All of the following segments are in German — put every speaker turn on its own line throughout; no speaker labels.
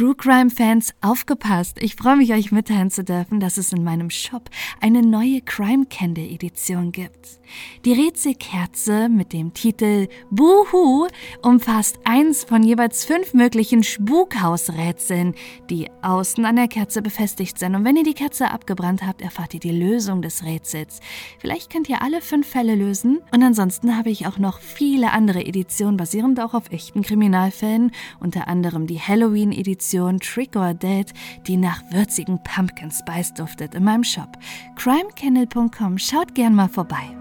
True Crime Fans, aufgepasst! Ich freue mich, euch mitteilen zu dürfen, dass es in meinem Shop eine neue Crime Candle Edition gibt. Die Rätselkerze mit dem Titel Buhu umfasst eins von jeweils fünf möglichen Spukhausrätseln, die außen an der Kerze befestigt sind. Und wenn ihr die Kerze abgebrannt habt, erfahrt ihr die Lösung des Rätsels. Vielleicht könnt ihr alle fünf Fälle lösen. Und ansonsten habe ich auch noch viele andere Editionen, basierend auch auf echten Kriminalfällen, unter anderem die Halloween-Edition Edition Trick or Dead, die nach würzigen Pumpkin Spice duftet, in meinem Shop. crimekennel.com. Schaut gern mal vorbei.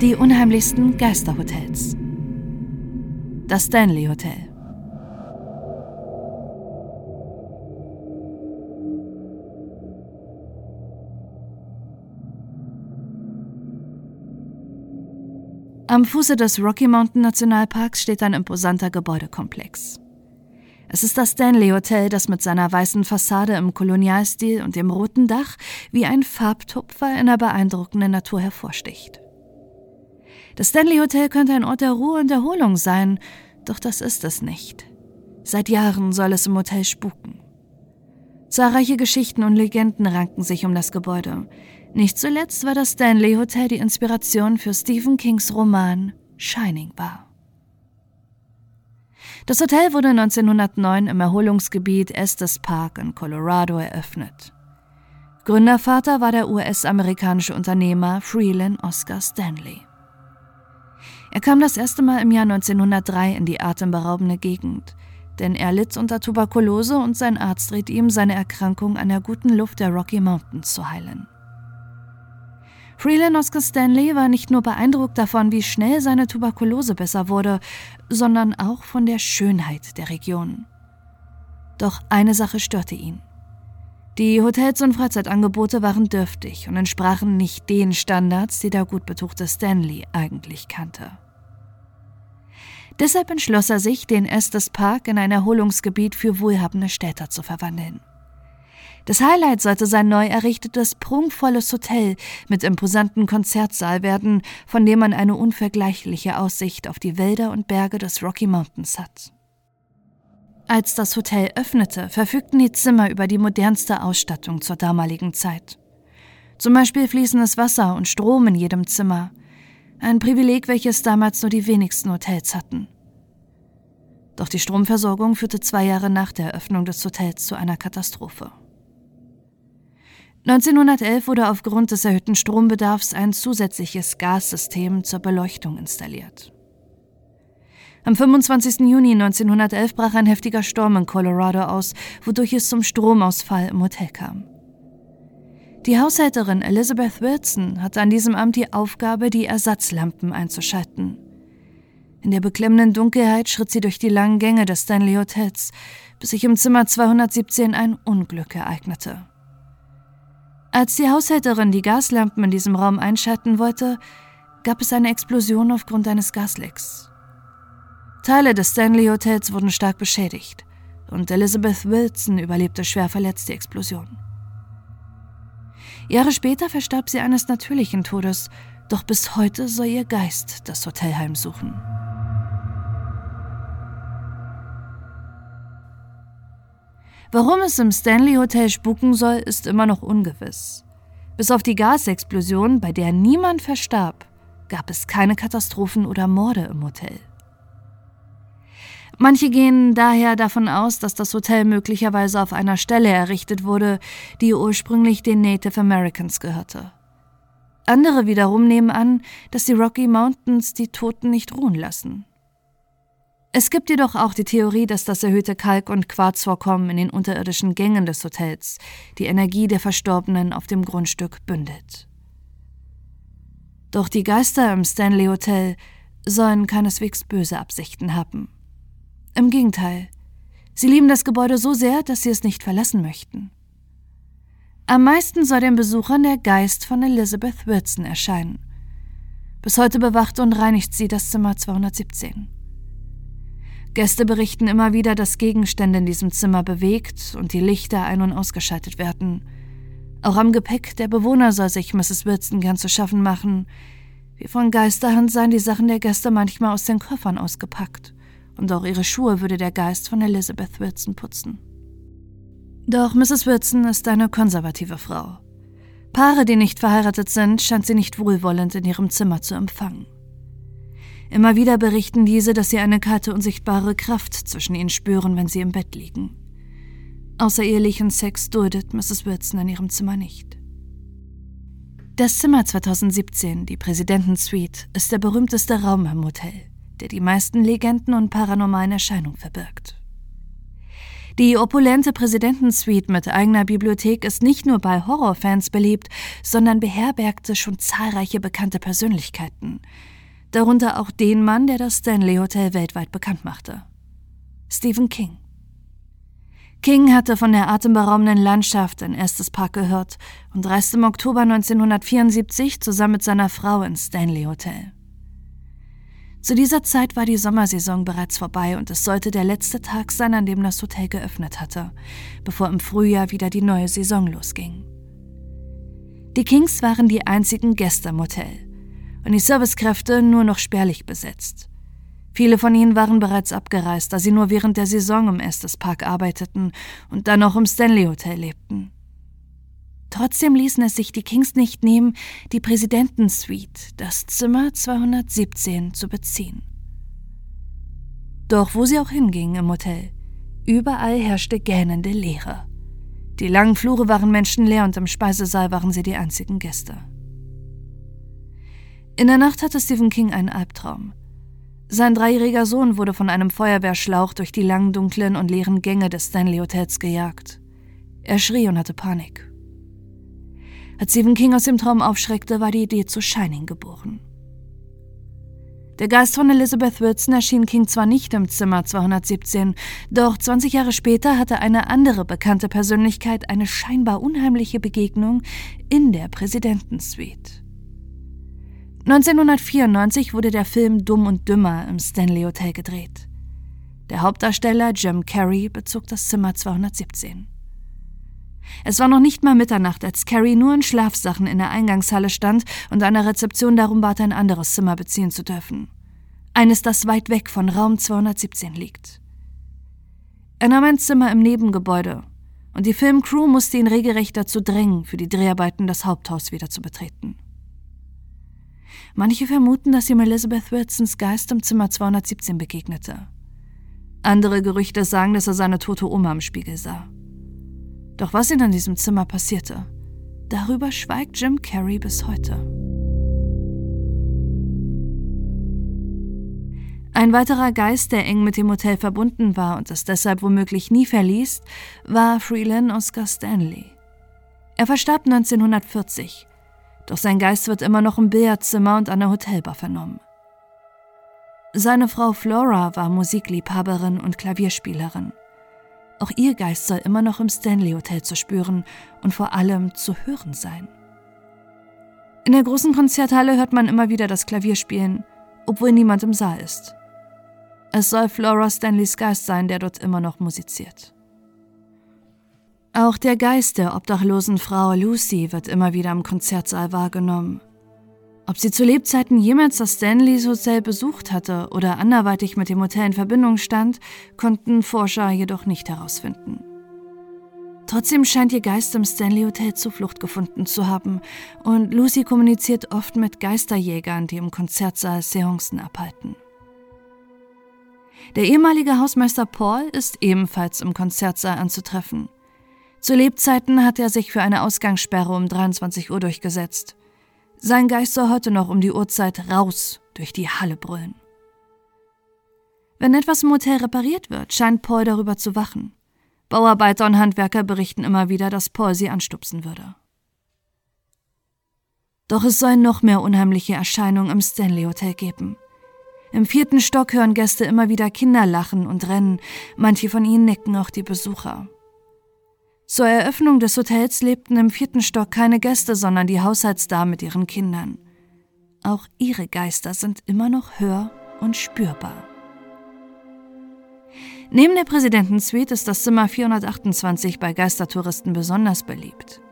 Die unheimlichsten Geisterhotels. Das Stanley Hotel. Am Fuße des Rocky Mountain Nationalparks steht ein imposanter Gebäudekomplex. Es ist das Stanley Hotel, das mit seiner weißen Fassade im Kolonialstil und dem roten Dach wie ein Farbtupfer in der beeindruckenden Natur hervorsticht. Das Stanley Hotel könnte ein Ort der Ruhe und Erholung sein, doch das ist es nicht. Seit Jahren soll es im Hotel spuken. Zahlreiche Geschichten und Legenden ranken sich um das Gebäude, nicht zuletzt war das Stanley Hotel die Inspiration für Stephen Kings Roman Shining war. Das Hotel wurde 1909 im Erholungsgebiet Estes Park in Colorado eröffnet. Gründervater war der US-amerikanische Unternehmer Freeland Oscar Stanley. Er kam das erste Mal im Jahr 1903 in die atemberaubende Gegend, denn er litt unter Tuberkulose und sein Arzt riet ihm, seine Erkrankung an der guten Luft der Rocky Mountains zu heilen. Freeland Oscar Stanley war nicht nur beeindruckt davon, wie schnell seine Tuberkulose besser wurde, sondern auch von der Schönheit der Region. Doch eine Sache störte ihn. Die Hotels und Freizeitangebote waren dürftig und entsprachen nicht den Standards, die der gut betuchte Stanley eigentlich kannte. Deshalb entschloss er sich, den Estes Park in ein Erholungsgebiet für wohlhabende Städter zu verwandeln. Das Highlight sollte sein neu errichtetes, prunkvolles Hotel mit imposanten Konzertsaal werden, von dem man eine unvergleichliche Aussicht auf die Wälder und Berge des Rocky Mountains hat. Als das Hotel öffnete, verfügten die Zimmer über die modernste Ausstattung zur damaligen Zeit. Zum Beispiel fließendes Wasser und Strom in jedem Zimmer. Ein Privileg, welches damals nur die wenigsten Hotels hatten. Doch die Stromversorgung führte zwei Jahre nach der Eröffnung des Hotels zu einer Katastrophe. 1911 wurde aufgrund des erhöhten Strombedarfs ein zusätzliches Gassystem zur Beleuchtung installiert. Am 25. Juni 1911 brach ein heftiger Sturm in Colorado aus, wodurch es zum Stromausfall im Hotel kam. Die Haushälterin Elizabeth Wilson hatte an diesem Amt die Aufgabe, die Ersatzlampen einzuschalten. In der beklemmenden Dunkelheit schritt sie durch die langen Gänge des Stanley Hotels, bis sich im Zimmer 217 ein Unglück ereignete. Als die Haushälterin die Gaslampen in diesem Raum einschalten wollte, gab es eine Explosion aufgrund eines Gaslecks. Teile des Stanley Hotels wurden stark beschädigt und Elizabeth Wilson überlebte schwer verletzt die Explosion. Jahre später verstarb sie eines natürlichen Todes, doch bis heute soll ihr Geist das Hotel heimsuchen. Warum es im Stanley Hotel spuken soll, ist immer noch ungewiss. Bis auf die Gasexplosion, bei der niemand verstarb, gab es keine Katastrophen oder Morde im Hotel. Manche gehen daher davon aus, dass das Hotel möglicherweise auf einer Stelle errichtet wurde, die ursprünglich den Native Americans gehörte. Andere wiederum nehmen an, dass die Rocky Mountains die Toten nicht ruhen lassen. Es gibt jedoch auch die Theorie, dass das erhöhte Kalk- und Quarzvorkommen in den unterirdischen Gängen des Hotels die Energie der Verstorbenen auf dem Grundstück bündelt. Doch die Geister im Stanley Hotel sollen keineswegs böse Absichten haben. Im Gegenteil, sie lieben das Gebäude so sehr, dass sie es nicht verlassen möchten. Am meisten soll den Besuchern der Geist von Elizabeth Wilson erscheinen. Bis heute bewacht und reinigt sie das Zimmer 217. Gäste berichten immer wieder, dass Gegenstände in diesem Zimmer bewegt und die Lichter ein- und ausgeschaltet werden. Auch am Gepäck der Bewohner soll sich Mrs. Wilson gern zu schaffen machen. Wie von Geisterhand seien die Sachen der Gäste manchmal aus den Koffern ausgepackt, und auch ihre Schuhe würde der Geist von Elizabeth Wilson putzen. Doch Mrs. Wilson ist eine konservative Frau. Paare, die nicht verheiratet sind, scheint sie nicht wohlwollend in ihrem Zimmer zu empfangen. Immer wieder berichten diese, dass sie eine kalte, unsichtbare Kraft zwischen ihnen spüren, wenn sie im Bett liegen. Außerehelichen Sex duldet Mrs. Wilson in ihrem Zimmer nicht. Das Zimmer 2017, die Präsidentensuite, ist der berühmteste Raum im Hotel, der die meisten Legenden und paranormalen Erscheinungen verbirgt. Die opulente Präsidentensuite mit eigener Bibliothek ist nicht nur bei Horrorfans beliebt, sondern beherbergte schon zahlreiche bekannte Persönlichkeiten, darunter auch den Mann, der das Stanley Hotel weltweit bekannt machte. Stephen King. King hatte von der atemberaubenden Landschaft in Estes Park gehört und reiste im Oktober 1974 zusammen mit seiner Frau ins Stanley Hotel. Zu dieser Zeit war die Sommersaison bereits vorbei und es sollte der letzte Tag sein, an dem das Hotel geöffnet hatte, bevor im Frühjahr wieder die neue Saison losging. Die Kings waren die einzigen Gäste im Hotel und die Servicekräfte nur noch spärlich besetzt. Viele von ihnen waren bereits abgereist, da sie nur während der Saison im Estes Park arbeiteten und dann noch im Stanley Hotel lebten. Trotzdem ließen es sich die Kings nicht nehmen, die Präsidentensuite, das Zimmer 217, zu beziehen. Doch wo sie auch hingingen im Hotel, überall herrschte gähnende Leere. Die langen Flure waren menschenleer und im Speisesaal waren sie die einzigen Gäste. In der Nacht hatte Stephen King einen Albtraum. Sein dreijähriger Sohn wurde von einem Feuerwehrschlauch durch die langen, dunklen und leeren Gänge des Stanley Hotels gejagt. Er schrie und hatte Panik. Als Stephen King aus dem Traum aufschreckte, war die Idee zu Shining geboren. Der Geist von Elizabeth Wilson erschien King zwar nicht im Zimmer 217, doch 20 Jahre später hatte eine andere bekannte Persönlichkeit eine scheinbar unheimliche Begegnung in der Präsidentensuite. 1994 wurde der Film Dumm und Dümmer im Stanley Hotel gedreht. Der Hauptdarsteller Jim Carrey bezog das Zimmer 217. Es war noch nicht mal Mitternacht, als Carrie nur in Schlafsachen in der Eingangshalle stand und an der Rezeption darum bat, ein anderes Zimmer beziehen zu dürfen. Eines, das weit weg von Raum 217 liegt. Er nahm ein Zimmer im Nebengebäude und die Filmcrew musste ihn regelrecht dazu drängen, für die Dreharbeiten das Haupthaus wieder zu betreten. Manche vermuten, dass ihm Elizabeth Wilsons Geist im Zimmer 217 begegnete. Andere Gerüchte sagen, dass er seine tote Oma im Spiegel sah. Doch was in diesem Zimmer passierte, darüber schweigt Jim Carrey bis heute. Ein weiterer Geist, der eng mit dem Hotel verbunden war und es deshalb womöglich nie verließ, war Freelan Oscar Stanley. Er verstarb 1940 doch sein Geist wird immer noch im Billardzimmer und an der Hotelbar vernommen. Seine Frau Flora war Musikliebhaberin und Klavierspielerin. Auch ihr Geist soll immer noch im Stanley Hotel zu spüren und vor allem zu hören sein. In der großen Konzerthalle hört man immer wieder das Klavierspielen, obwohl niemand im Saal ist. Es soll Flora Stanleys Geist sein, der dort immer noch musiziert. Auch der Geist der obdachlosen Frau Lucy wird immer wieder im Konzertsaal wahrgenommen. Ob sie zu Lebzeiten jemals das Stanleys Hotel besucht hatte oder anderweitig mit dem Hotel in Verbindung stand, konnten Forscher jedoch nicht herausfinden. Trotzdem scheint ihr Geist im Stanley Hotel Zuflucht gefunden zu haben und Lucy kommuniziert oft mit Geisterjägern, die im Konzertsaal Seancen abhalten. Der ehemalige Hausmeister Paul ist ebenfalls im Konzertsaal anzutreffen. Zu Lebzeiten hat er sich für eine Ausgangssperre um 23 Uhr durchgesetzt. Sein Geist soll heute noch um die Uhrzeit raus durch die Halle brüllen. Wenn etwas im Hotel repariert wird, scheint Paul darüber zu wachen. Bauarbeiter und Handwerker berichten immer wieder, dass Paul sie anstupsen würde. Doch es soll noch mehr unheimliche Erscheinungen im Stanley Hotel geben. Im vierten Stock hören Gäste immer wieder Kinder lachen und rennen, manche von ihnen necken auch die Besucher. Zur Eröffnung des Hotels lebten im vierten Stock keine Gäste, sondern die Haushaltsdamen mit ihren Kindern. Auch ihre Geister sind immer noch hör- und spürbar. Neben der Präsidentensuite ist das Zimmer 428 bei Geistertouristen besonders beliebt.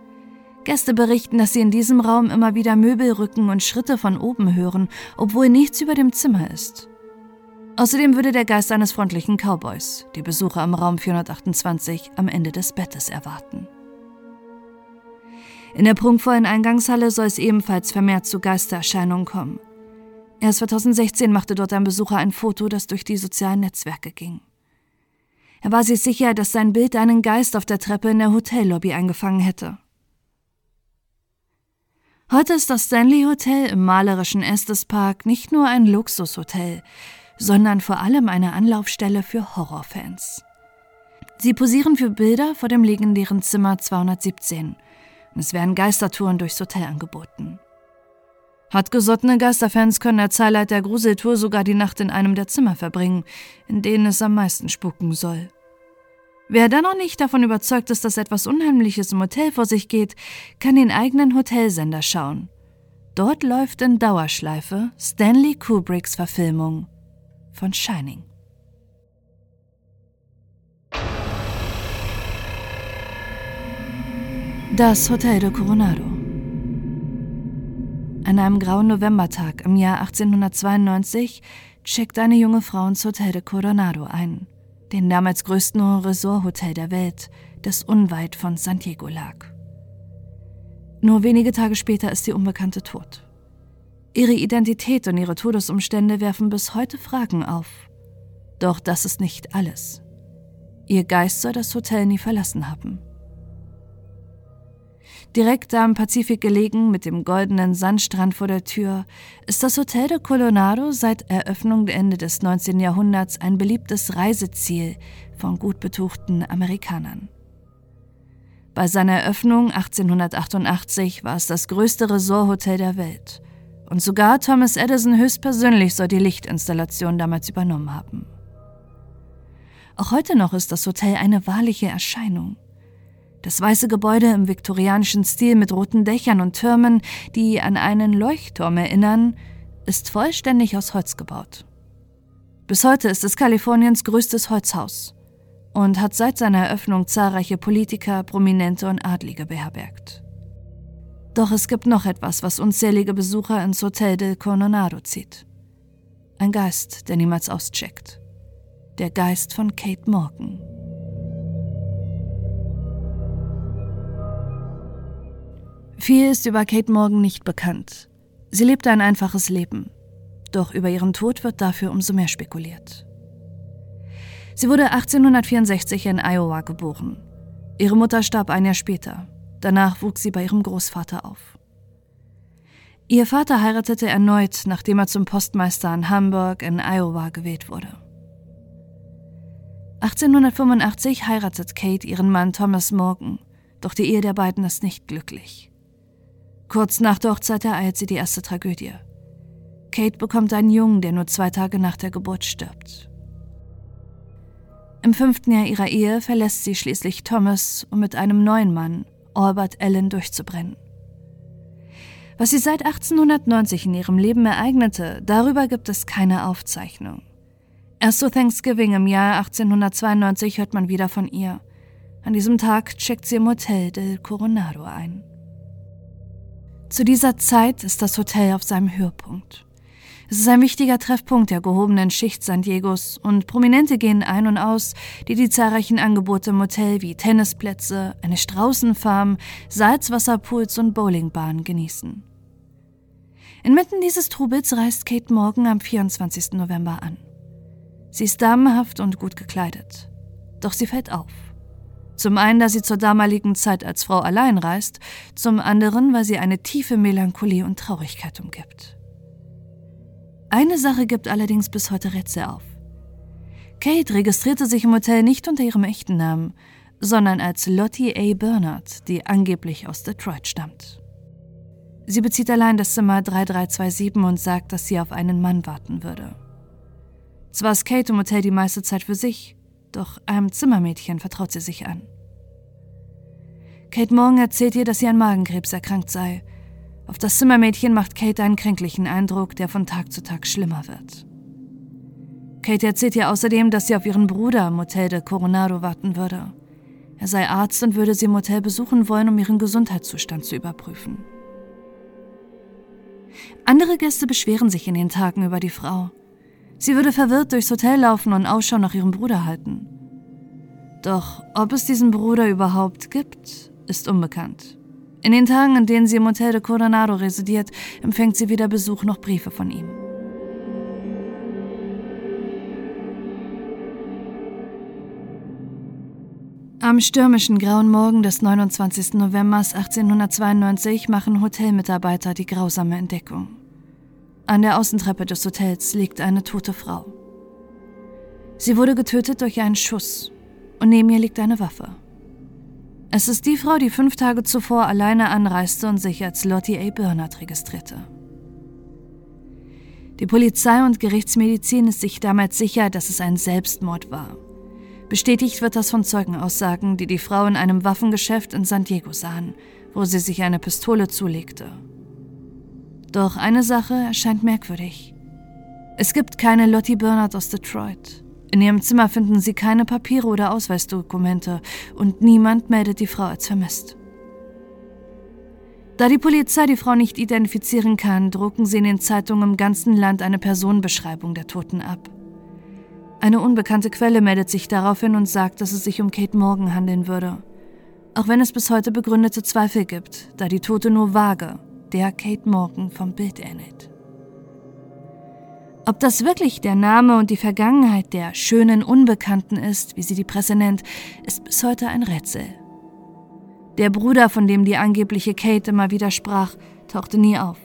Gäste berichten, dass sie in diesem Raum immer wieder Möbelrücken und Schritte von oben hören, obwohl nichts über dem Zimmer ist. Außerdem würde der Geist eines freundlichen Cowboys die Besucher im Raum 428 am Ende des Bettes erwarten. In der prunkvollen Eingangshalle soll es ebenfalls vermehrt zu Geistererscheinungen kommen. Erst 2016 machte dort ein Besucher ein Foto, das durch die sozialen Netzwerke ging. Er war sich sicher, dass sein Bild einen Geist auf der Treppe in der Hotellobby eingefangen hätte. Heute ist das Stanley Hotel im malerischen Estes Park nicht nur ein Luxushotel, sondern vor allem eine Anlaufstelle für Horrorfans. Sie posieren für Bilder vor dem legendären Zimmer 217 es werden Geistertouren durchs Hotel angeboten. Hartgesottene Geisterfans können der Zeit der Gruseltour sogar die Nacht in einem der Zimmer verbringen, in denen es am meisten spuken soll. Wer dann noch nicht davon überzeugt ist, dass etwas Unheimliches im Hotel vor sich geht, kann den eigenen Hotelsender schauen. Dort läuft in Dauerschleife Stanley Kubricks Verfilmung von Shining. Das Hotel de Coronado. An einem grauen Novembertag im Jahr 1892 checkt eine junge Frau ins Hotel de Coronado ein, den damals größten Resorthotel der Welt, das unweit von San Diego lag. Nur wenige Tage später ist die Unbekannte tot. Ihre Identität und ihre Todesumstände werfen bis heute Fragen auf. Doch das ist nicht alles. Ihr Geist soll das Hotel nie verlassen haben. Direkt am Pazifik gelegen, mit dem goldenen Sandstrand vor der Tür, ist das Hotel de Colorado seit Eröffnung Ende des 19. Jahrhunderts ein beliebtes Reiseziel von gut betuchten Amerikanern. Bei seiner Eröffnung 1888 war es das größte Resorthotel der Welt. Und sogar Thomas Edison höchstpersönlich soll die Lichtinstallation damals übernommen haben. Auch heute noch ist das Hotel eine wahrliche Erscheinung. Das weiße Gebäude im viktorianischen Stil mit roten Dächern und Türmen, die an einen Leuchtturm erinnern, ist vollständig aus Holz gebaut. Bis heute ist es Kaliforniens größtes Holzhaus und hat seit seiner Eröffnung zahlreiche Politiker, Prominente und Adlige beherbergt. Doch es gibt noch etwas, was unzählige Besucher ins Hotel del Coronado zieht. Ein Geist, der niemals auscheckt. Der Geist von Kate Morgan. Viel ist über Kate Morgan nicht bekannt. Sie lebte ein einfaches Leben. Doch über ihren Tod wird dafür umso mehr spekuliert. Sie wurde 1864 in Iowa geboren. Ihre Mutter starb ein Jahr später. Danach wuchs sie bei ihrem Großvater auf. Ihr Vater heiratete erneut, nachdem er zum Postmeister in Hamburg in Iowa gewählt wurde. 1885 heiratet Kate ihren Mann Thomas Morgan, doch die Ehe der beiden ist nicht glücklich. Kurz nach der Hochzeit ereilt sie die erste Tragödie. Kate bekommt einen Jungen, der nur zwei Tage nach der Geburt stirbt. Im fünften Jahr ihrer Ehe verlässt sie schließlich Thomas, um mit einem neuen Mann, Albert Allen, durchzubrennen. Was sie seit 1890 in ihrem Leben ereignete, darüber gibt es keine Aufzeichnung. Erst zu Thanksgiving im Jahr 1892 hört man wieder von ihr. An diesem Tag checkt sie im Hotel del Coronado ein. Zu dieser Zeit ist das Hotel auf seinem Höhepunkt. Es ist ein wichtiger Treffpunkt der gehobenen Schicht San Diegos und Prominente gehen ein und aus, die die zahlreichen Angebote im Hotel wie Tennisplätze, eine Straußenfarm, Salzwasserpools und Bowlingbahnen genießen. Inmitten dieses Trubels reist Kate Morgan am 24. November an. Sie ist damenhaft und gut gekleidet. Doch sie fällt auf. Zum einen, da sie zur damaligen Zeit als Frau allein reist, zum anderen, weil sie eine tiefe Melancholie und Traurigkeit umgibt. Eine Sache gibt allerdings bis heute Rätsel auf. Kate registrierte sich im Hotel nicht unter ihrem echten Namen, sondern als Lottie A. Bernard, die angeblich aus Detroit stammt. Sie bezieht allein das Zimmer 3327 und sagt, dass sie auf einen Mann warten würde. Zwar ist Kate im Hotel die meiste Zeit für sich, doch einem Zimmermädchen vertraut sie sich an. Kate Morgan erzählt ihr, dass sie an Magenkrebs erkrankt sei. Auf das Zimmermädchen macht Kate einen kränklichen Eindruck, der von Tag zu Tag schlimmer wird. Kate erzählt ihr außerdem, dass sie auf ihren Bruder im Hotel de Coronado warten würde. Er sei Arzt und würde sie im Hotel besuchen wollen, um ihren Gesundheitszustand zu überprüfen. Andere Gäste beschweren sich in den Tagen über die Frau. Sie würde verwirrt durchs Hotel laufen und Ausschau nach ihrem Bruder halten. Doch ob es diesen Bruder überhaupt gibt, ist unbekannt. In den Tagen, in denen sie im Hotel de Coronado residiert, empfängt sie weder Besuch noch Briefe von ihm. Am stürmischen grauen Morgen des 29. November 1892 machen Hotelmitarbeiter die grausame Entdeckung. An der Außentreppe des Hotels liegt eine tote Frau. Sie wurde getötet durch einen Schuss und neben ihr liegt eine Waffe. Es ist die Frau, die fünf Tage zuvor alleine anreiste und sich als Lottie A. Bernard registrierte. Die Polizei und Gerichtsmedizin ist sich damals sicher, dass es ein Selbstmord war. Bestätigt wird das von Zeugenaussagen, die die Frau in einem Waffengeschäft in San Diego sahen, wo sie sich eine Pistole zulegte. Doch eine Sache erscheint merkwürdig. Es gibt keine Lottie Bernard aus Detroit. In ihrem Zimmer finden sie keine Papiere oder Ausweisdokumente und niemand meldet die Frau als vermisst. Da die Polizei die Frau nicht identifizieren kann, drucken sie in den Zeitungen im ganzen Land eine Personenbeschreibung der Toten ab. Eine unbekannte Quelle meldet sich daraufhin und sagt, dass es sich um Kate Morgan handeln würde. Auch wenn es bis heute begründete Zweifel gibt, da die Tote nur vage der Kate Morgan vom Bild ähnelt. Ob das wirklich der Name und die Vergangenheit der schönen Unbekannten ist, wie sie die Presse nennt, ist bis heute ein Rätsel. Der Bruder, von dem die angebliche Kate immer wieder sprach, tauchte nie auf.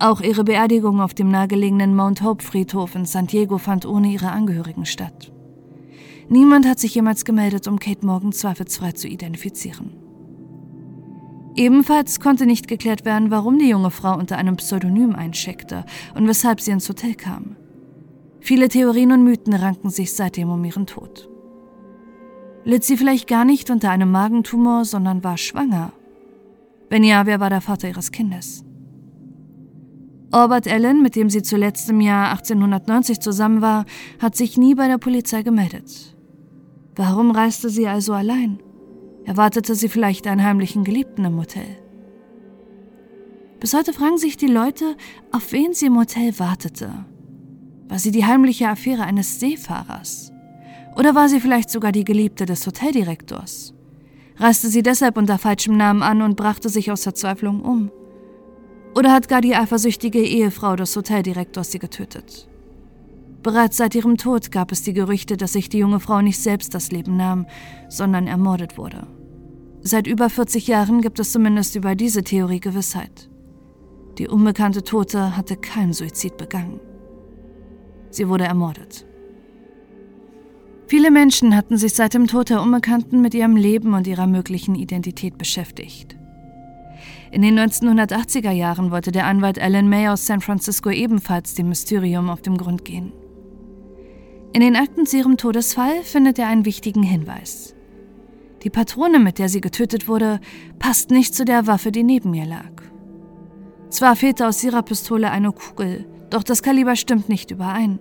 Auch ihre Beerdigung auf dem nahegelegenen Mount Hope Friedhof in San Diego fand ohne ihre Angehörigen statt. Niemand hat sich jemals gemeldet, um Kate Morgan zweifelsfrei zu identifizieren. Ebenfalls konnte nicht geklärt werden, warum die junge Frau unter einem Pseudonym eincheckte und weshalb sie ins Hotel kam. Viele Theorien und Mythen ranken sich seitdem um ihren Tod. Litt sie vielleicht gar nicht unter einem Magentumor, sondern war schwanger? Wenn ja, wer war der Vater ihres Kindes? Albert Allen, mit dem sie zuletzt im Jahr 1890 zusammen war, hat sich nie bei der Polizei gemeldet. Warum reiste sie also allein? Erwartete sie vielleicht einen heimlichen Geliebten im Hotel? Bis heute fragen sich die Leute, auf wen sie im Hotel wartete. War sie die heimliche Affäre eines Seefahrers? Oder war sie vielleicht sogar die Geliebte des Hoteldirektors? Reiste sie deshalb unter falschem Namen an und brachte sich aus Verzweiflung um? Oder hat gar die eifersüchtige Ehefrau des Hoteldirektors sie getötet? Bereits seit ihrem Tod gab es die Gerüchte, dass sich die junge Frau nicht selbst das Leben nahm, sondern ermordet wurde. Seit über 40 Jahren gibt es zumindest über diese Theorie Gewissheit. Die unbekannte Tote hatte keinen Suizid begangen. Sie wurde ermordet. Viele Menschen hatten sich seit dem Tod der Unbekannten mit ihrem Leben und ihrer möglichen Identität beschäftigt. In den 1980er Jahren wollte der Anwalt Alan May aus San Francisco ebenfalls dem Mysterium auf den Grund gehen. In den Akten zu ihrem Todesfall findet er einen wichtigen Hinweis. Die Patrone, mit der sie getötet wurde, passt nicht zu der Waffe, die neben ihr lag. Zwar fehlte aus ihrer Pistole eine Kugel, doch das Kaliber stimmt nicht überein.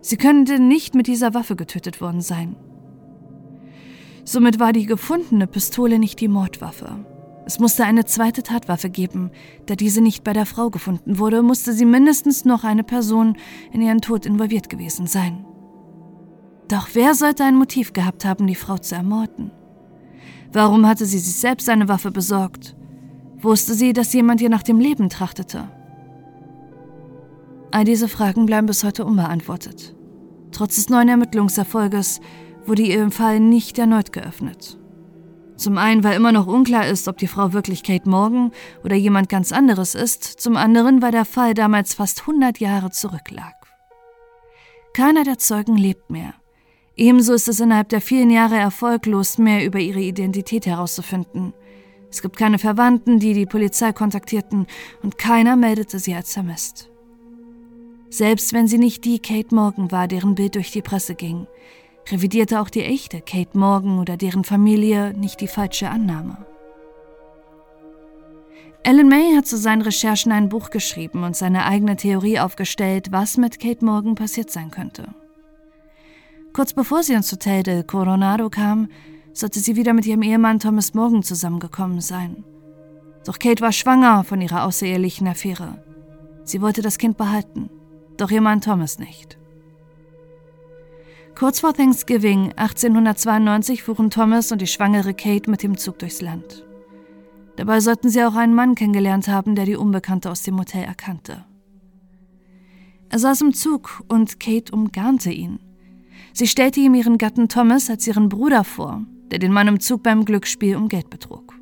Sie könnte nicht mit dieser Waffe getötet worden sein. Somit war die gefundene Pistole nicht die Mordwaffe. Es musste eine zweite Tatwaffe geben. Da diese nicht bei der Frau gefunden wurde, musste sie mindestens noch eine Person in ihren Tod involviert gewesen sein. Doch wer sollte ein Motiv gehabt haben, die Frau zu ermorden? Warum hatte sie sich selbst eine Waffe besorgt? Wusste sie, dass jemand ihr nach dem Leben trachtete? All diese Fragen bleiben bis heute unbeantwortet. Trotz des neuen Ermittlungserfolges wurde ihr Fall nicht erneut geöffnet. Zum einen, weil immer noch unklar ist, ob die Frau wirklich Kate Morgan oder jemand ganz anderes ist, zum anderen, weil der Fall damals fast 100 Jahre zurücklag. Keiner der Zeugen lebt mehr. Ebenso ist es innerhalb der vielen Jahre erfolglos, mehr über ihre Identität herauszufinden. Es gibt keine Verwandten, die die Polizei kontaktierten, und keiner meldete sie als vermisst. Selbst wenn sie nicht die Kate Morgan war, deren Bild durch die Presse ging, revidierte auch die echte Kate Morgan oder deren Familie nicht die falsche Annahme. Alan May hat zu seinen Recherchen ein Buch geschrieben und seine eigene Theorie aufgestellt, was mit Kate Morgan passiert sein könnte. Kurz bevor sie ins Hotel del Coronado kam, sollte sie wieder mit ihrem Ehemann Thomas Morgan zusammengekommen sein. Doch Kate war schwanger von ihrer außerehelichen Affäre. Sie wollte das Kind behalten, doch ihr Mann Thomas nicht. Kurz vor Thanksgiving 1892 fuhren Thomas und die schwangere Kate mit dem Zug durchs Land. Dabei sollten sie auch einen Mann kennengelernt haben, der die Unbekannte aus dem Hotel erkannte. Er saß im Zug und Kate umgarnte ihn. Sie stellte ihm ihren Gatten Thomas als ihren Bruder vor, der den Mann im Zug beim Glücksspiel um Geld betrug.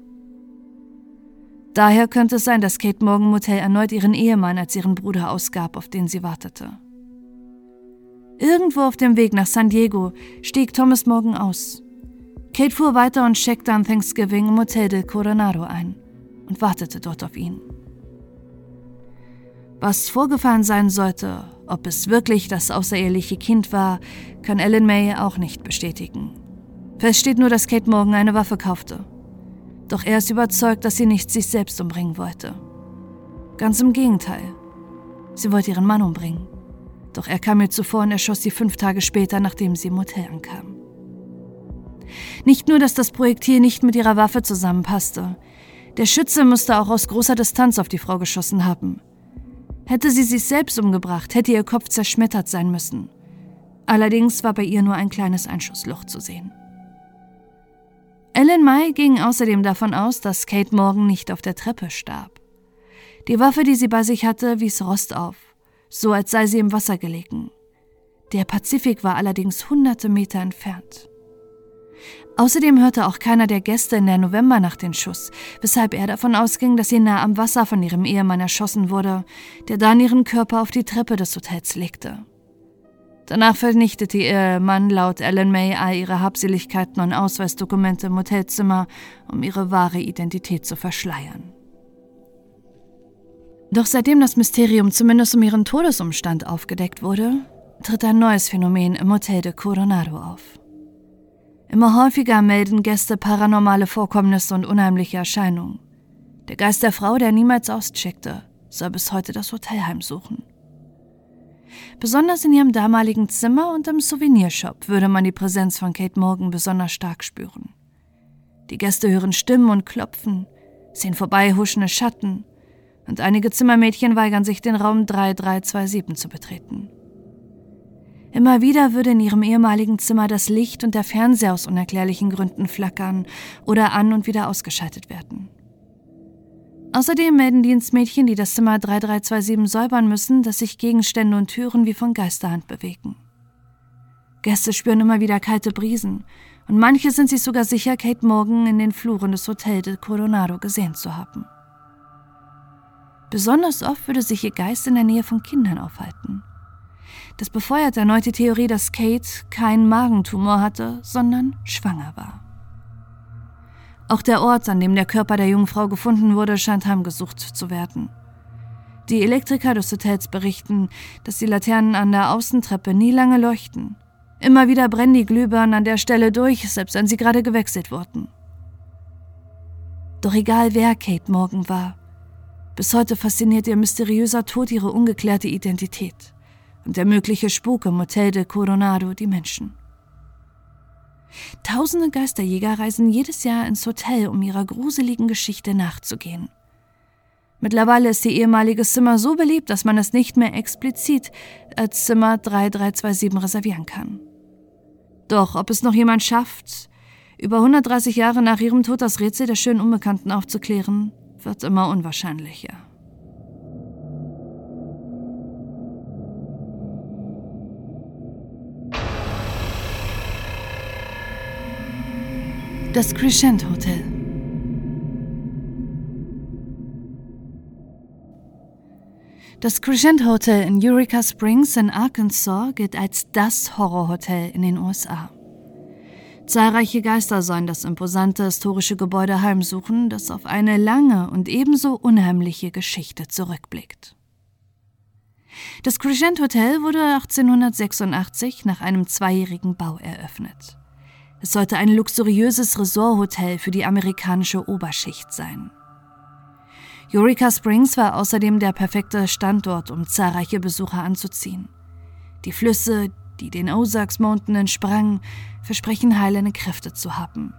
Daher könnte es sein, dass Kate Morgan Motel erneut ihren Ehemann als ihren Bruder ausgab, auf den sie wartete. Irgendwo auf dem Weg nach San Diego stieg Thomas Morgan aus. Kate fuhr weiter und checkte an Thanksgiving im Hotel del Coronado ein und wartete dort auf ihn. Was vorgefallen sein sollte, ob es wirklich das außereheliche Kind war, kann Ellen May auch nicht bestätigen. Fest steht nur, dass Kate Morgan eine Waffe kaufte. Doch er ist überzeugt, dass sie nicht sich selbst umbringen wollte. Ganz im Gegenteil. Sie wollte ihren Mann umbringen. Doch er kam ihr zuvor und erschoss sie fünf Tage später, nachdem sie im Hotel ankam. Nicht nur, dass das Projektil nicht mit ihrer Waffe zusammenpasste. Der Schütze musste auch aus großer Distanz auf die Frau geschossen haben. Hätte sie sich selbst umgebracht, hätte ihr Kopf zerschmettert sein müssen. Allerdings war bei ihr nur ein kleines Einschussloch zu sehen. Ellen May ging außerdem davon aus, dass Kate Morgan nicht auf der Treppe starb. Die Waffe, die sie bei sich hatte, wies Rost auf so als sei sie im Wasser gelegen. Der Pazifik war allerdings hunderte Meter entfernt. Außerdem hörte auch keiner der Gäste in der Novembernacht den Schuss, weshalb er davon ausging, dass sie nah am Wasser von ihrem Ehemann erschossen wurde, der dann ihren Körper auf die Treppe des Hotels legte. Danach vernichtete ihr Mann laut Ellen May all ihre Habseligkeiten und Ausweisdokumente im Hotelzimmer, um ihre wahre Identität zu verschleiern. Doch seitdem das Mysterium zumindest um ihren Todesumstand aufgedeckt wurde, tritt ein neues Phänomen im Hotel de Coronado auf. Immer häufiger melden Gäste paranormale Vorkommnisse und unheimliche Erscheinungen. Der Geist der Frau, der niemals auscheckte, soll bis heute das Hotel heimsuchen. Besonders in ihrem damaligen Zimmer und im Souvenirshop würde man die Präsenz von Kate Morgan besonders stark spüren. Die Gäste hören Stimmen und Klopfen, sehen vorbei huschende Schatten und einige Zimmermädchen weigern sich, den Raum 3327 zu betreten. Immer wieder würde in ihrem ehemaligen Zimmer das Licht und der Fernseher aus unerklärlichen Gründen flackern oder an und wieder ausgeschaltet werden. Außerdem melden Dienstmädchen, die das Zimmer 3327 säubern müssen, dass sich Gegenstände und Türen wie von Geisterhand bewegen. Gäste spüren immer wieder kalte Brisen und manche sind sich sogar sicher, Kate Morgan in den Fluren des Hotel de Coronado gesehen zu haben. Besonders oft würde sich ihr Geist in der Nähe von Kindern aufhalten. Das befeuert erneut die Theorie, dass Kate keinen Magentumor hatte, sondern schwanger war. Auch der Ort, an dem der Körper der jungen Frau gefunden wurde, scheint heimgesucht zu werden. Die Elektriker des Hotels berichten, dass die Laternen an der Außentreppe nie lange leuchten. Immer wieder brennen die Glühbirnen an der Stelle durch, selbst wenn sie gerade gewechselt wurden. Doch egal wer Kate Morgan war, bis heute fasziniert ihr mysteriöser Tod ihre ungeklärte Identität und der mögliche Spuk im Hotel de Coronado die Menschen. Tausende Geisterjäger reisen jedes Jahr ins Hotel, um ihrer gruseligen Geschichte nachzugehen. Mittlerweile ist ihr ehemaliges Zimmer so beliebt, dass man es nicht mehr explizit als Zimmer 3327 reservieren kann. Doch ob es noch jemand schafft, über 130 Jahre nach ihrem Tod das Rätsel der schönen Unbekannten aufzuklären, wird immer unwahrscheinlicher. Das Crescent Hotel. Das Crescent Hotel in Eureka Springs in Arkansas gilt als das Horrorhotel in den USA. Zahlreiche Geister sollen das imposante historische Gebäude heimsuchen, das auf eine lange und ebenso unheimliche Geschichte zurückblickt. Das Crescent Hotel wurde 1886 nach einem zweijährigen Bau eröffnet. Es sollte ein luxuriöses Resorthotel für die amerikanische Oberschicht sein. Eureka Springs war außerdem der perfekte Standort, um zahlreiche Besucher anzuziehen. Die Flüsse, die den Ozarks Mountain entsprangen, versprechen heilende Kräfte zu haben.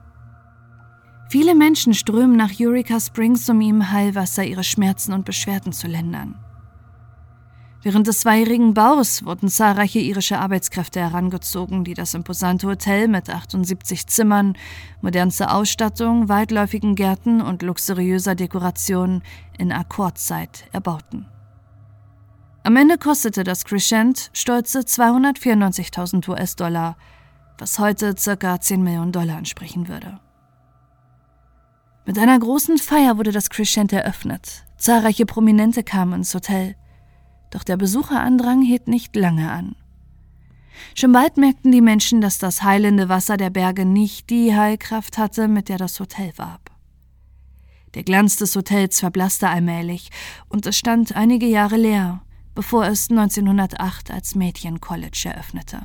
Viele Menschen strömen nach Eureka Springs, um ihm Heilwasser ihre Schmerzen und Beschwerden zu lindern. Während des zweijährigen Baus wurden zahlreiche irische Arbeitskräfte herangezogen, die das imposante Hotel mit 78 Zimmern, modernster Ausstattung, weitläufigen Gärten und luxuriöser Dekoration in Akkordzeit erbauten. Am Ende kostete das Crescent stolze 294.000 US-Dollar, was heute ca. 10 Millionen Dollar entsprechen würde. Mit einer großen Feier wurde das Crescent eröffnet. Zahlreiche Prominente kamen ins Hotel. Doch der Besucherandrang hielt nicht lange an. Schon bald merkten die Menschen, dass das heilende Wasser der Berge nicht die Heilkraft hatte, mit der das Hotel warb. Der Glanz des Hotels verblasste allmählich und es stand einige Jahre leer, bevor es 1908 als Mädchen-College eröffnete.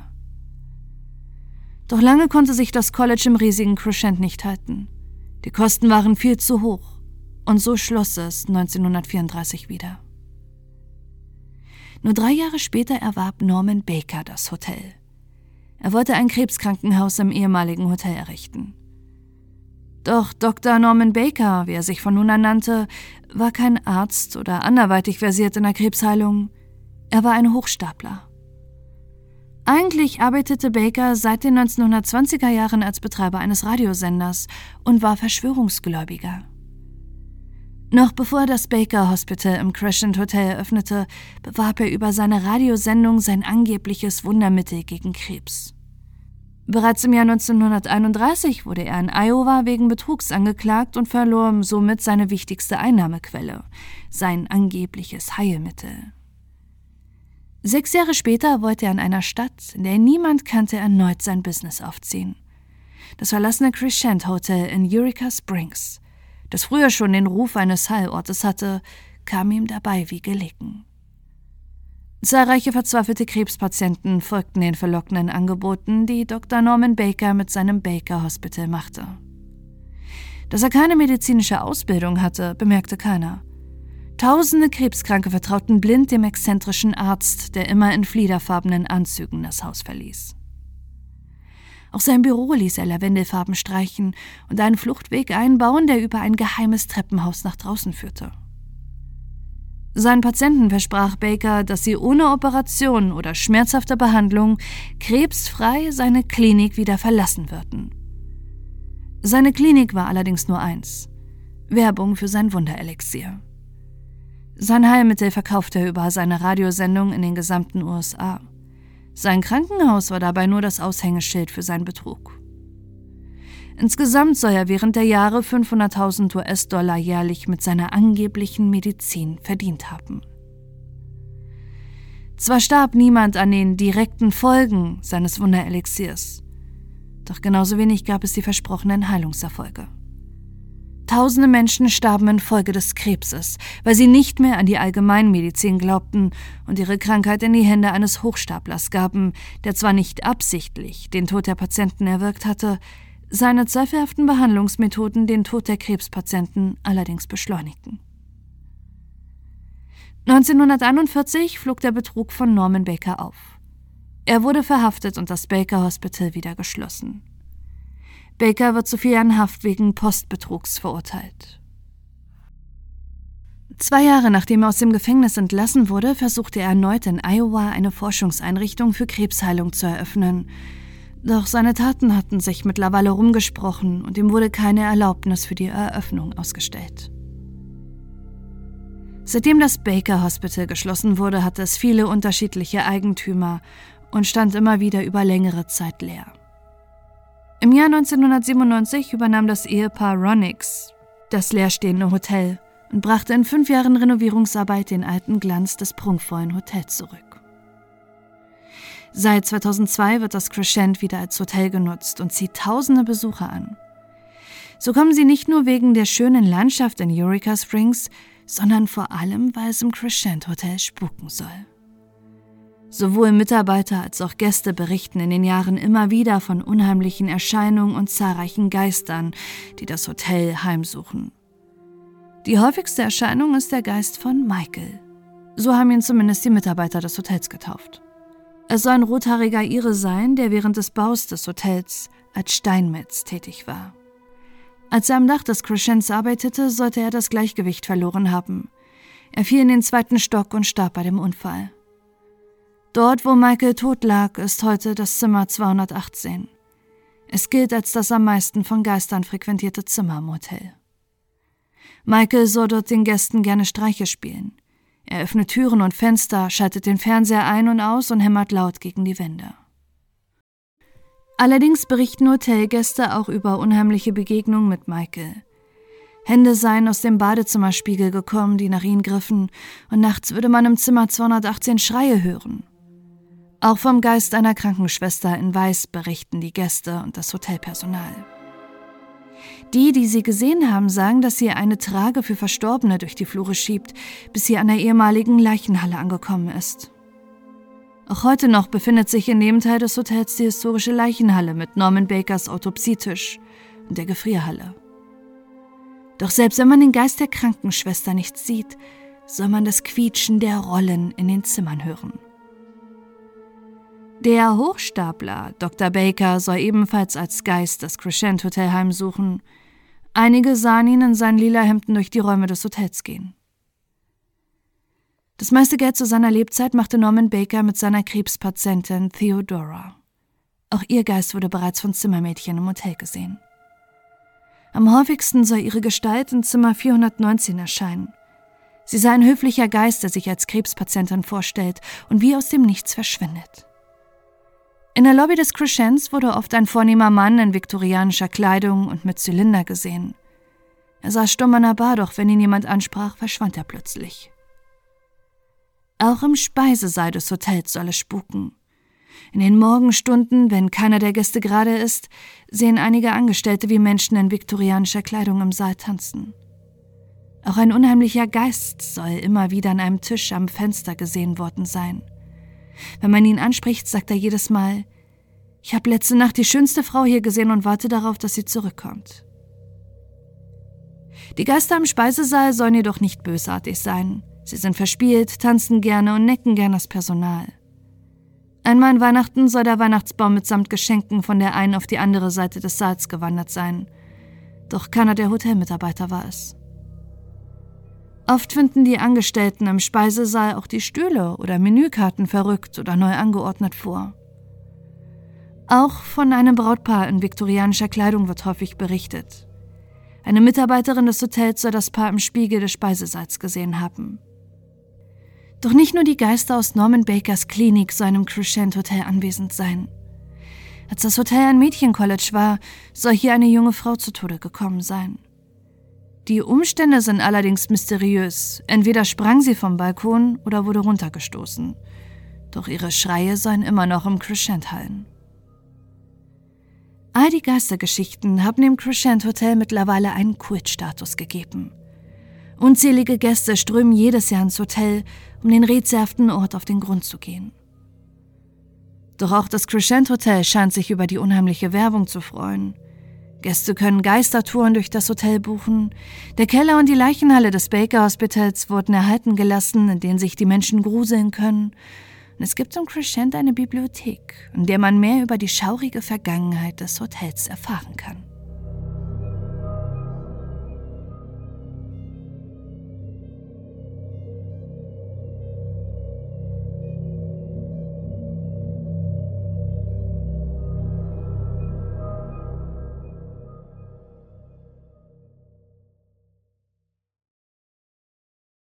Doch lange konnte sich das College im riesigen Crescent nicht halten. Die Kosten waren viel zu hoch und so schloss es 1934 wieder. Nur drei Jahre später erwarb Norman Baker das Hotel. Er wollte ein Krebskrankenhaus im ehemaligen Hotel errichten. Doch Dr. Norman Baker, wie er sich von nun an nannte, war kein Arzt oder anderweitig versiert in der Krebsheilung. Er war ein Hochstapler. Eigentlich arbeitete Baker seit den 1920er Jahren als Betreiber eines Radiosenders und war Verschwörungsgläubiger. Noch bevor das Baker Hospital im Crescent Hotel eröffnete, bewarb er über seine Radiosendung sein angebliches Wundermittel gegen Krebs. Bereits im Jahr 1931 wurde er in Iowa wegen Betrugs angeklagt und verlor somit seine wichtigste Einnahmequelle, sein angebliches Heilmittel. Sechs Jahre später wollte er in einer Stadt, in der niemand kannte, erneut sein Business aufziehen. Das verlassene Crescent Hotel in Eureka Springs das früher schon den Ruf eines Heilortes hatte, kam ihm dabei wie gelegen. Zahlreiche verzweifelte Krebspatienten folgten den verlockenden Angeboten, die Dr. Norman Baker mit seinem Baker Hospital machte. Dass er keine medizinische Ausbildung hatte, bemerkte keiner. Tausende Krebskranke vertrauten blind dem exzentrischen Arzt, der immer in fliederfarbenen Anzügen das Haus verließ. Auch sein Büro ließ er Lavendelfarben streichen und einen Fluchtweg einbauen, der über ein geheimes Treppenhaus nach draußen führte. Seinen Patienten versprach Baker, dass sie ohne Operation oder schmerzhafte Behandlung krebsfrei seine Klinik wieder verlassen würden. Seine Klinik war allerdings nur eins: Werbung für sein Wunderelixier. Sein Heilmittel verkaufte er über seine Radiosendung in den gesamten USA. Sein Krankenhaus war dabei nur das Aushängeschild für seinen Betrug. Insgesamt soll er während der Jahre 500.000 US-Dollar jährlich mit seiner angeblichen Medizin verdient haben. Zwar starb niemand an den direkten Folgen seines Wunderelixiers, doch genauso wenig gab es die versprochenen Heilungserfolge. Tausende Menschen starben infolge des Krebses, weil sie nicht mehr an die Allgemeinmedizin glaubten und ihre Krankheit in die Hände eines Hochstaplers gaben, der zwar nicht absichtlich den Tod der Patienten erwirkt hatte, seine zweifelhaften Behandlungsmethoden den Tod der Krebspatienten allerdings beschleunigten. 1941 flog der Betrug von Norman Baker auf. Er wurde verhaftet und das Baker Hospital wieder geschlossen. Baker wird zu vier Jahren Haft wegen Postbetrugs verurteilt. Zwei Jahre nachdem er aus dem Gefängnis entlassen wurde, versuchte er erneut in Iowa eine Forschungseinrichtung für Krebsheilung zu eröffnen. Doch seine Taten hatten sich mittlerweile rumgesprochen und ihm wurde keine Erlaubnis für die Eröffnung ausgestellt. Seitdem das Baker Hospital geschlossen wurde, hatte es viele unterschiedliche Eigentümer und stand immer wieder über längere Zeit leer. Im Jahr 1997 übernahm das Ehepaar Ronix das leerstehende Hotel und brachte in fünf Jahren Renovierungsarbeit den alten Glanz des prunkvollen Hotels zurück. Seit 2002 wird das Crescent wieder als Hotel genutzt und zieht tausende Besucher an. So kommen sie nicht nur wegen der schönen Landschaft in Eureka Springs, sondern vor allem, weil es im Crescent Hotel spuken soll. Sowohl Mitarbeiter als auch Gäste berichten in den Jahren immer wieder von unheimlichen Erscheinungen und zahlreichen Geistern, die das Hotel heimsuchen. Die häufigste Erscheinung ist der Geist von Michael. So haben ihn zumindest die Mitarbeiter des Hotels getauft. Es soll ein rothaariger Ire sein, der während des Baus des Hotels als Steinmetz tätig war. Als er am Dach des Crescents arbeitete, sollte er das Gleichgewicht verloren haben. Er fiel in den zweiten Stock und starb bei dem Unfall. Dort, wo Michael tot lag, ist heute das Zimmer 218. Es gilt als das am meisten von Geistern frequentierte Zimmer im Hotel. Michael soll dort den Gästen gerne Streiche spielen. Er öffnet Türen und Fenster, schaltet den Fernseher ein und aus und hämmert laut gegen die Wände. Allerdings berichten Hotelgäste auch über unheimliche Begegnungen mit Michael. Hände seien aus dem Badezimmerspiegel gekommen, die nach ihm griffen, und nachts würde man im Zimmer 218 Schreie hören. Auch vom Geist einer Krankenschwester in Weiß berichten die Gäste und das Hotelpersonal. Die, die sie gesehen haben, sagen, dass sie eine Trage für Verstorbene durch die Flure schiebt, bis sie an der ehemaligen Leichenhalle angekommen ist. Auch heute noch befindet sich in dem Teil des Hotels die historische Leichenhalle mit Norman Bakers Autopsietisch und der Gefrierhalle. Doch selbst wenn man den Geist der Krankenschwester nicht sieht, soll man das Quietschen der Rollen in den Zimmern hören. Der Hochstapler Dr. Baker soll ebenfalls als Geist das Crescent Hotel heimsuchen. Einige sahen ihn in seinen lila Hemden durch die Räume des Hotels gehen. Das meiste Geld zu seiner Lebzeit machte Norman Baker mit seiner Krebspatientin Theodora. Auch ihr Geist wurde bereits von Zimmermädchen im Hotel gesehen. Am häufigsten soll ihre Gestalt in Zimmer 419 erscheinen. Sie sei ein höflicher Geist, der sich als Krebspatientin vorstellt und wie aus dem Nichts verschwindet. In der Lobby des Crescents wurde oft ein vornehmer Mann in viktorianischer Kleidung und mit Zylinder gesehen. Er saß stumm an der Bar, doch wenn ihn jemand ansprach, verschwand er plötzlich. Auch im Speisesaal des Hotels soll es spuken. In den Morgenstunden, wenn keiner der Gäste gerade ist, sehen einige Angestellte wie Menschen in viktorianischer Kleidung im Saal tanzen. Auch ein unheimlicher Geist soll immer wieder an einem Tisch am Fenster gesehen worden sein. Wenn man ihn anspricht, sagt er jedes Mal, ich habe letzte Nacht die schönste Frau hier gesehen und warte darauf, dass sie zurückkommt. Die Geister im Speisesaal sollen jedoch nicht bösartig sein. Sie sind verspielt, tanzen gerne und necken gern das Personal. Einmal an Weihnachten soll der Weihnachtsbaum mitsamt Geschenken von der einen auf die andere Seite des Saals gewandert sein. Doch keiner der Hotelmitarbeiter war es. Oft finden die Angestellten im Speisesaal auch die Stühle oder Menükarten verrückt oder neu angeordnet vor. Auch von einem Brautpaar in viktorianischer Kleidung wird häufig berichtet. Eine Mitarbeiterin des Hotels soll das Paar im Spiegel des Speisesaals gesehen haben. Doch nicht nur die Geister aus Norman Bakers Klinik sollen im Crescent Hotel anwesend sein. Als das Hotel ein Mädchencollege war, soll hier eine junge Frau zu Tode gekommen sein. Die Umstände sind allerdings mysteriös. Entweder sprang sie vom Balkon oder wurde runtergestoßen. Doch ihre Schreie sollen immer noch im Crescent hallen. All die Geistergeschichten haben dem Crescent Hotel mittlerweile einen Kultstatus gegeben. Unzählige Gäste strömen jedes Jahr ins Hotel, um den rätselhaften Ort auf den Grund zu gehen. Doch auch das Crescent Hotel scheint sich über die unheimliche Werbung zu freuen. Gäste können Geistertouren durch das Hotel buchen. Der Keller und die Leichenhalle des Baker Hospitals wurden erhalten gelassen, in denen sich die Menschen gruseln können. Und es gibt im Crescent eine Bibliothek, in der man mehr über die schaurige Vergangenheit des Hotels erfahren kann.